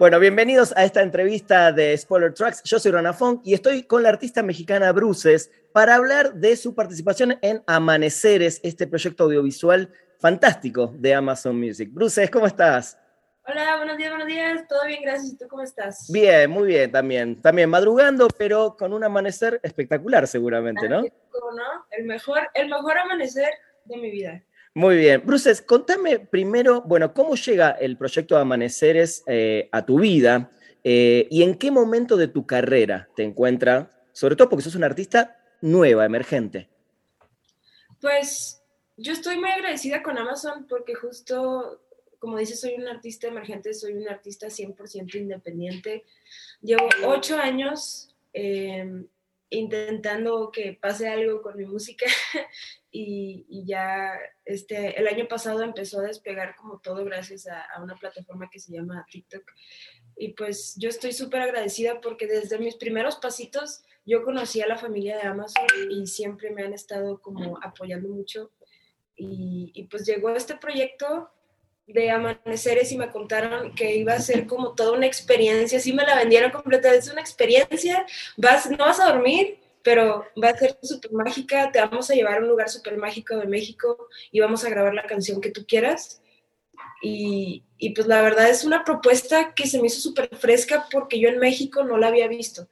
Bueno, bienvenidos a esta entrevista de Spoiler Tracks. Yo soy Rana Funk y estoy con la artista mexicana Bruces para hablar de su participación en Amaneceres, este proyecto audiovisual fantástico de Amazon Music. Bruces, ¿cómo estás? Hola, buenos días, buenos días. Todo bien, gracias. ¿Y tú cómo estás? Bien, muy bien también. También madrugando, pero con un amanecer espectacular seguramente, ¿no? ¿Cómo no? El mejor, el mejor amanecer de mi vida. Muy bien. Bruces, contame primero, bueno, ¿cómo llega el proyecto de Amaneceres eh, a tu vida eh, y en qué momento de tu carrera te encuentra, sobre todo porque sos una artista nueva, emergente? Pues yo estoy muy agradecida con Amazon porque justo, como dices, soy un artista emergente, soy un artista 100% independiente. Llevo ocho años eh, intentando que pase algo con mi música y, ya este, el año pasado empezó a despegar como todo gracias a, una plataforma que se llama TikTok. Y pues yo estoy súper agradecida porque desde mis primeros pasitos yo conocí a la familia de Amazon y siempre me han estado como apoyando mucho. Y, y pues llegó este proyecto de amaneceres y me contaron que iba a ser como toda una experiencia, así me la vendieron completa, es una experiencia, vas, no vas a dormir, pero va a ser súper mágica, te vamos a llevar a un lugar súper mágico de México y vamos a grabar la canción que tú quieras. Y, y pues la verdad es una propuesta que se me hizo súper fresca porque yo en México no la había visto.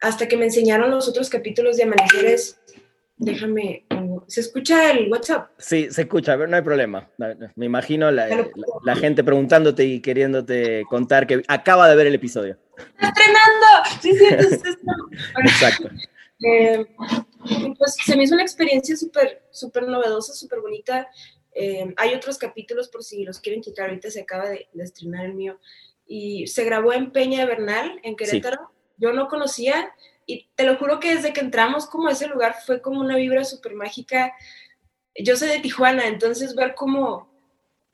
Hasta que me enseñaron los otros capítulos de Amaneceres, déjame ¿Se escucha el WhatsApp? Sí, se escucha, pero no hay problema. Me imagino la, gente preguntándote y queriéndote contar que acaba de ver el episodio. ¡Estrenando! Sí, sí, Exacto. Eh, pues se me hizo una experiencia súper, súper novedosa, súper bonita. Eh, hay otros capítulos por si los quieren checar, ahorita se acaba de, estrenar el mío. Y se grabó en Peña Bernal, en Querétaro. Yo no conocía, y te lo juro que desde que entramos como a ese lugar fue como una vibra súper mágica. Yo soy de Tijuana, entonces ver como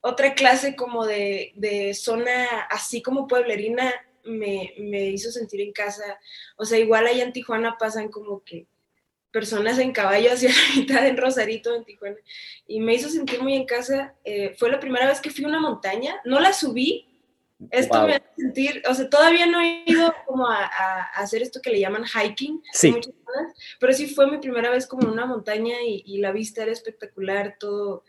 otra clase como de, de zona así como pueblerina me, me, hizo sentir en casa. O sea, igual allá en Tijuana pasan como que personas en caballo hacia la mitad en Rosarito, en Tijuana, y me hizo sentir muy en casa. Eh, fue la primera vez que fui a una montaña, no la subí, esto me hace sentir, o sea, todavía no he ido como a, hacer esto que le llaman hiking, sí. pero sí fue mi primera vez como en una montaña y, la vista era espectacular, todo,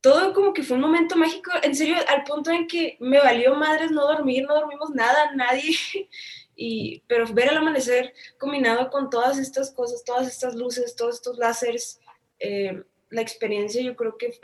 todo como que fue un momento mágico, en serio, al punto en que me valió madres no dormir, no dormimos nada, nadie, y, pero ver el amanecer combinado con todas estas cosas, todas estas luces, todos estos láseres, eh, la experiencia, yo creo que,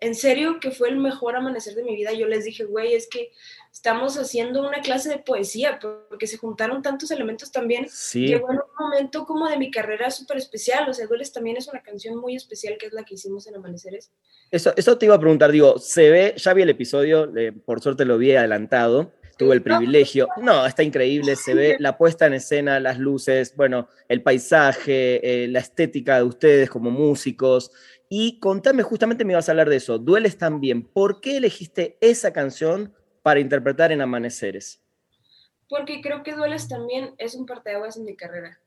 en serio, que fue el mejor amanecer de mi vida. Yo les dije, güey, es que estamos haciendo una clase de poesía, porque se juntaron tantos elementos también. Sí. Llegó en un momento como de mi carrera súper especial. O sea, Dueles también es una canción muy especial, que es la que hicimos en Amaneceres. Eso, eso te iba a preguntar, digo, se ve, ya vi el episodio, por suerte lo vi adelantado tuve el privilegio. No, está increíble, se ve la puesta en escena, las luces, bueno, el paisaje, eh, la estética de ustedes como músicos. Y contame, justamente me ibas a hablar de eso, Dueles también. ¿Por qué elegiste esa canción para interpretar en Amaneceres? Porque creo que Dueles también es un parteaguas en mi carrera.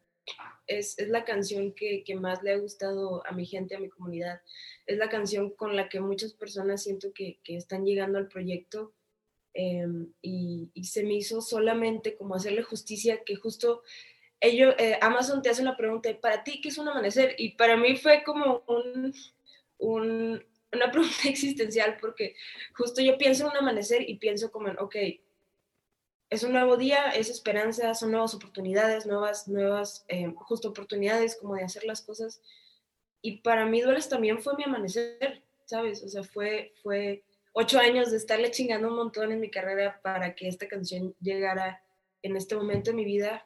Es, es la canción que, que, más le ha gustado a mi gente, a mi comunidad. Es la canción con la que muchas personas siento que, que están llegando al proyecto. Em, y, y, se me hizo solamente como hacerle justicia que justo ellos, eh, Amazon te hace una pregunta, ¿para ti qué es un amanecer? Y para mí fue como un, un, una pregunta existencial porque justo yo pienso en un amanecer y pienso como en, ok, es un nuevo día, es esperanza, son nuevas oportunidades, nuevas, nuevas, eh, justo oportunidades como de hacer las cosas. Y para mí Dueles también fue mi amanecer, ¿sabes? O sea, fue, fue ocho años de estarle chingando un montón en mi carrera para que esta canción llegara en este momento de mi vida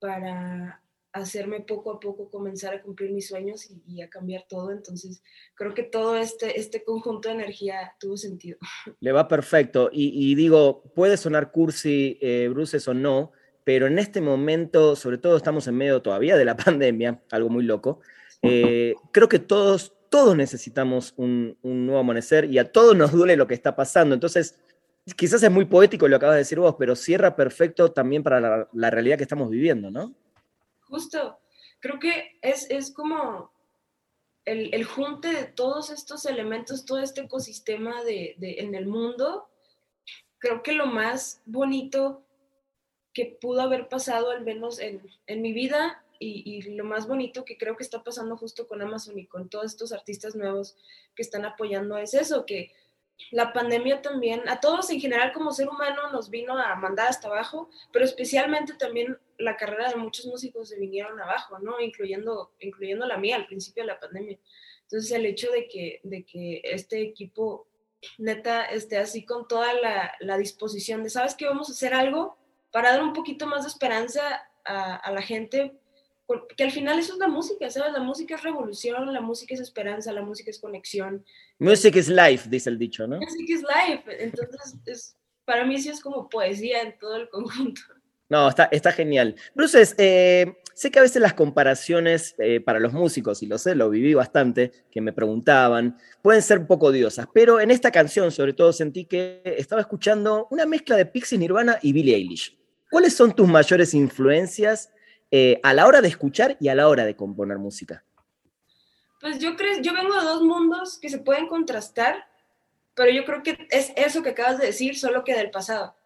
para hacerme poco a poco comenzar a cumplir mis sueños y, a cambiar todo. Entonces, creo que todo este, este conjunto de energía tuvo sentido. Le va perfecto. Y, digo, puede sonar cursi, eh, Bruces o no, pero en este momento, sobre todo estamos en medio todavía de la pandemia, algo muy loco, eh, creo que todos, todos necesitamos un, nuevo amanecer y a todos nos duele lo que está pasando. Entonces, quizás es muy poético lo que acabas de decir vos, pero cierra perfecto también para la, realidad que estamos viviendo, ¿no? Justo, creo que es, es como el, junte de todos estos elementos, todo este ecosistema de, en el mundo, creo que lo más bonito que pudo haber pasado, al menos en, mi vida, y, lo más bonito que creo que está pasando justo con Amazon y con todos estos artistas nuevos que están apoyando es eso, que la pandemia también, a todos en general como ser humano nos vino a mandar hasta abajo, pero especialmente también la carrera de muchos músicos se vinieron abajo, ¿no? Incluyendo, incluyendo la mía al principio de la pandemia. Entonces el hecho de que, de que este equipo neta esté así con toda la, la disposición de, ¿sabes qué? Vamos a hacer algo para dar un poquito más de esperanza a, a la gente que al final eso es la música, ¿sabes? La música es revolución, la música es esperanza, la música es conexión. Music is life, dice el dicho, ¿no? Music is life. Entonces, es, para mí sí es como poesía en todo el conjunto. No, está, está genial. Bruces, eh, sé que a veces las comparaciones eh, para los músicos, y lo sé, lo viví bastante, que me preguntaban, pueden ser un poco odiosas, pero en esta canción sobre todo sentí que estaba escuchando una mezcla de Pixies Nirvana y Billie Eilish. ¿Cuáles son tus mayores influencias eh, a la hora de escuchar y a la hora de componer música? Pues yo creo, yo vengo de dos mundos que se pueden contrastar, pero yo creo que es eso que acabas de decir, solo que del pasado.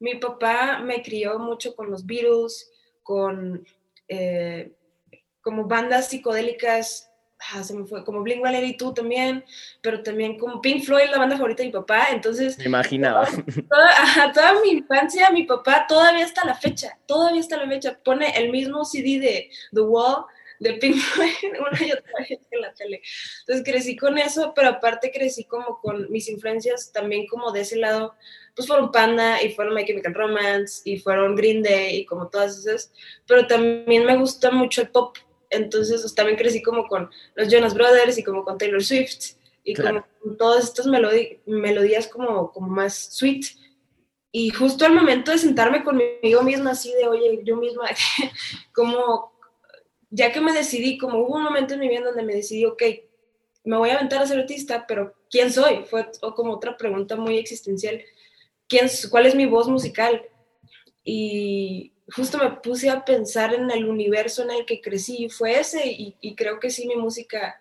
Mi papá me crió mucho con los Beatles, con eh, como bandas psicodélicas ah, se me fue, como Blink tú también, pero también como Pink Floyd, la banda favorita de mi papá, entonces... Me imaginaba. Toda, toda, mi infancia, mi papá todavía está la fecha, todavía está la fecha, pone el mismo CD de The Wall, de Pink Floyd, una y otra vez en la tele. Entonces crecí con eso, pero aparte crecí como con mis influencias también como de ese lado, pues fueron Panda y fueron My Chemical Romance y fueron Green Day y como todas esas, pero también me gusta mucho el pop, entonces pues, también crecí como con los Jonas Brothers y como con Taylor Swift y como con todas estas melodías como, como más sweet. Y justo al momento de sentarme conmigo misma, así de, oye, yo misma, como, ya que me decidí, como hubo un momento en mi vida donde me decidí, ok, me voy a aventar a ser artista, pero ¿quién soy? Fue como otra pregunta muy existencial. ¿Quién, ¿Cuál es mi voz musical? Y justo me puse a pensar en el universo en el que crecí, fue ese, y, creo que sí, mi música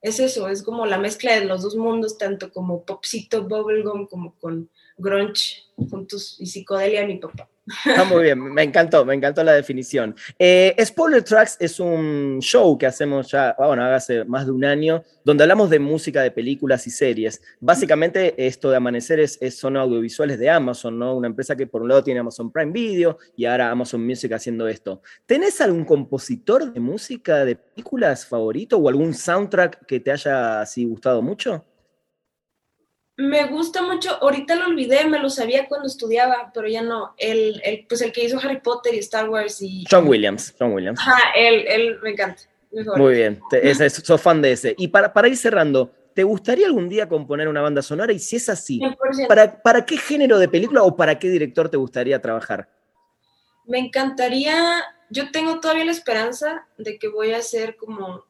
es eso, es como la mezcla de los dos mundos, tanto como popcito, bubblegum, como con grunge, juntos y psicodelia mi papá. Ah, muy bien, me encantó, me encantó la definición. Eh, Spoiler Tracks es un show que hacemos ya, bueno, hace más de un año, donde hablamos de música de películas y series. Básicamente, esto de Amaneceres es, son audiovisuales de Amazon, ¿no? Una empresa que por un lado tiene Amazon Prime Video y ahora Amazon Music haciendo esto. ¿Tenés algún compositor de música de películas favorito o algún soundtrack que te haya así gustado mucho? Me gusta mucho, ahorita lo olvidé, me lo sabía cuando estudiaba, pero ya no, el, el, pues el que hizo Harry Potter y Star Wars y... John Williams, John Williams. Ajá, él, él me encanta. Muy bien, ese, sos fan de ese. Y para, para ir cerrando, ¿te gustaría algún día componer una banda sonora? Y si es así, ¿para, ¿para qué género de película o para qué director te gustaría trabajar? Me encantaría, yo tengo todavía la esperanza de que voy a hacer como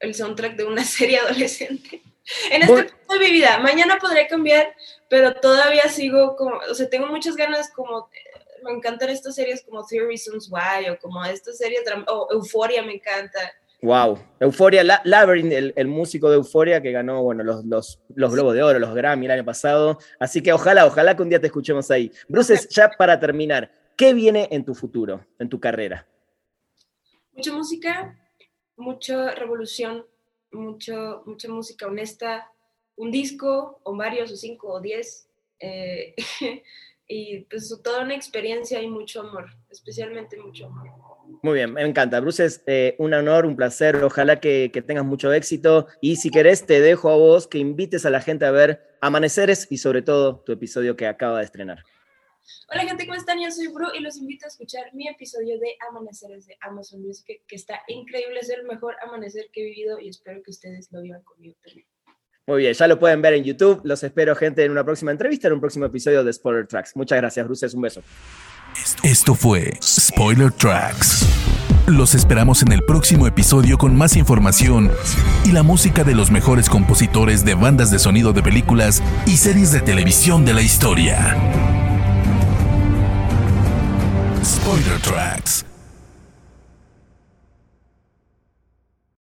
el soundtrack de una serie adolescente en este punto de mi vida. Mañana podré cambiar, pero todavía sigo como, o sea, tengo muchas ganas como, eh, me encantan estas series como Three Reasons Why o como estas series, o Euphoria me encanta. Wow, Euphoria, Labyrinth, el, músico de Euphoria que ganó, bueno, los, los, los, Globos de Oro, los Grammy el año pasado. Así que ojalá, ojalá que un día te escuchemos ahí. Bruces, ya para terminar, ¿qué viene en tu futuro, en tu carrera? Mucha música, mucha revolución, mucho, mucha música honesta, un disco o varios o cinco o diez. Eh, y pues toda una experiencia y mucho amor, especialmente mucho amor. Muy bien, me encanta. Bruce, es eh, un honor, un placer. Ojalá que, que, tengas mucho éxito. Y si querés, te dejo a vos que invites a la gente a ver Amaneceres y sobre todo tu episodio que acaba de estrenar. Hola gente, ¿cómo están? Yo soy Bru y los invito a escuchar mi episodio de Amaneceres de Amazon Music, que está increíble, es el mejor amanecer que he vivido y espero que ustedes lo vivan conmigo también. Muy bien, ya lo pueden ver en YouTube. Los espero, gente, en una próxima entrevista, en un próximo episodio de Spoiler Tracks. Muchas gracias, Bruce. Un beso. Esto fue Spoiler Tracks. Los esperamos en el próximo episodio con más información y la música de los mejores compositores de bandas de sonido de películas y series de televisión de la historia. Spoiler Tracks.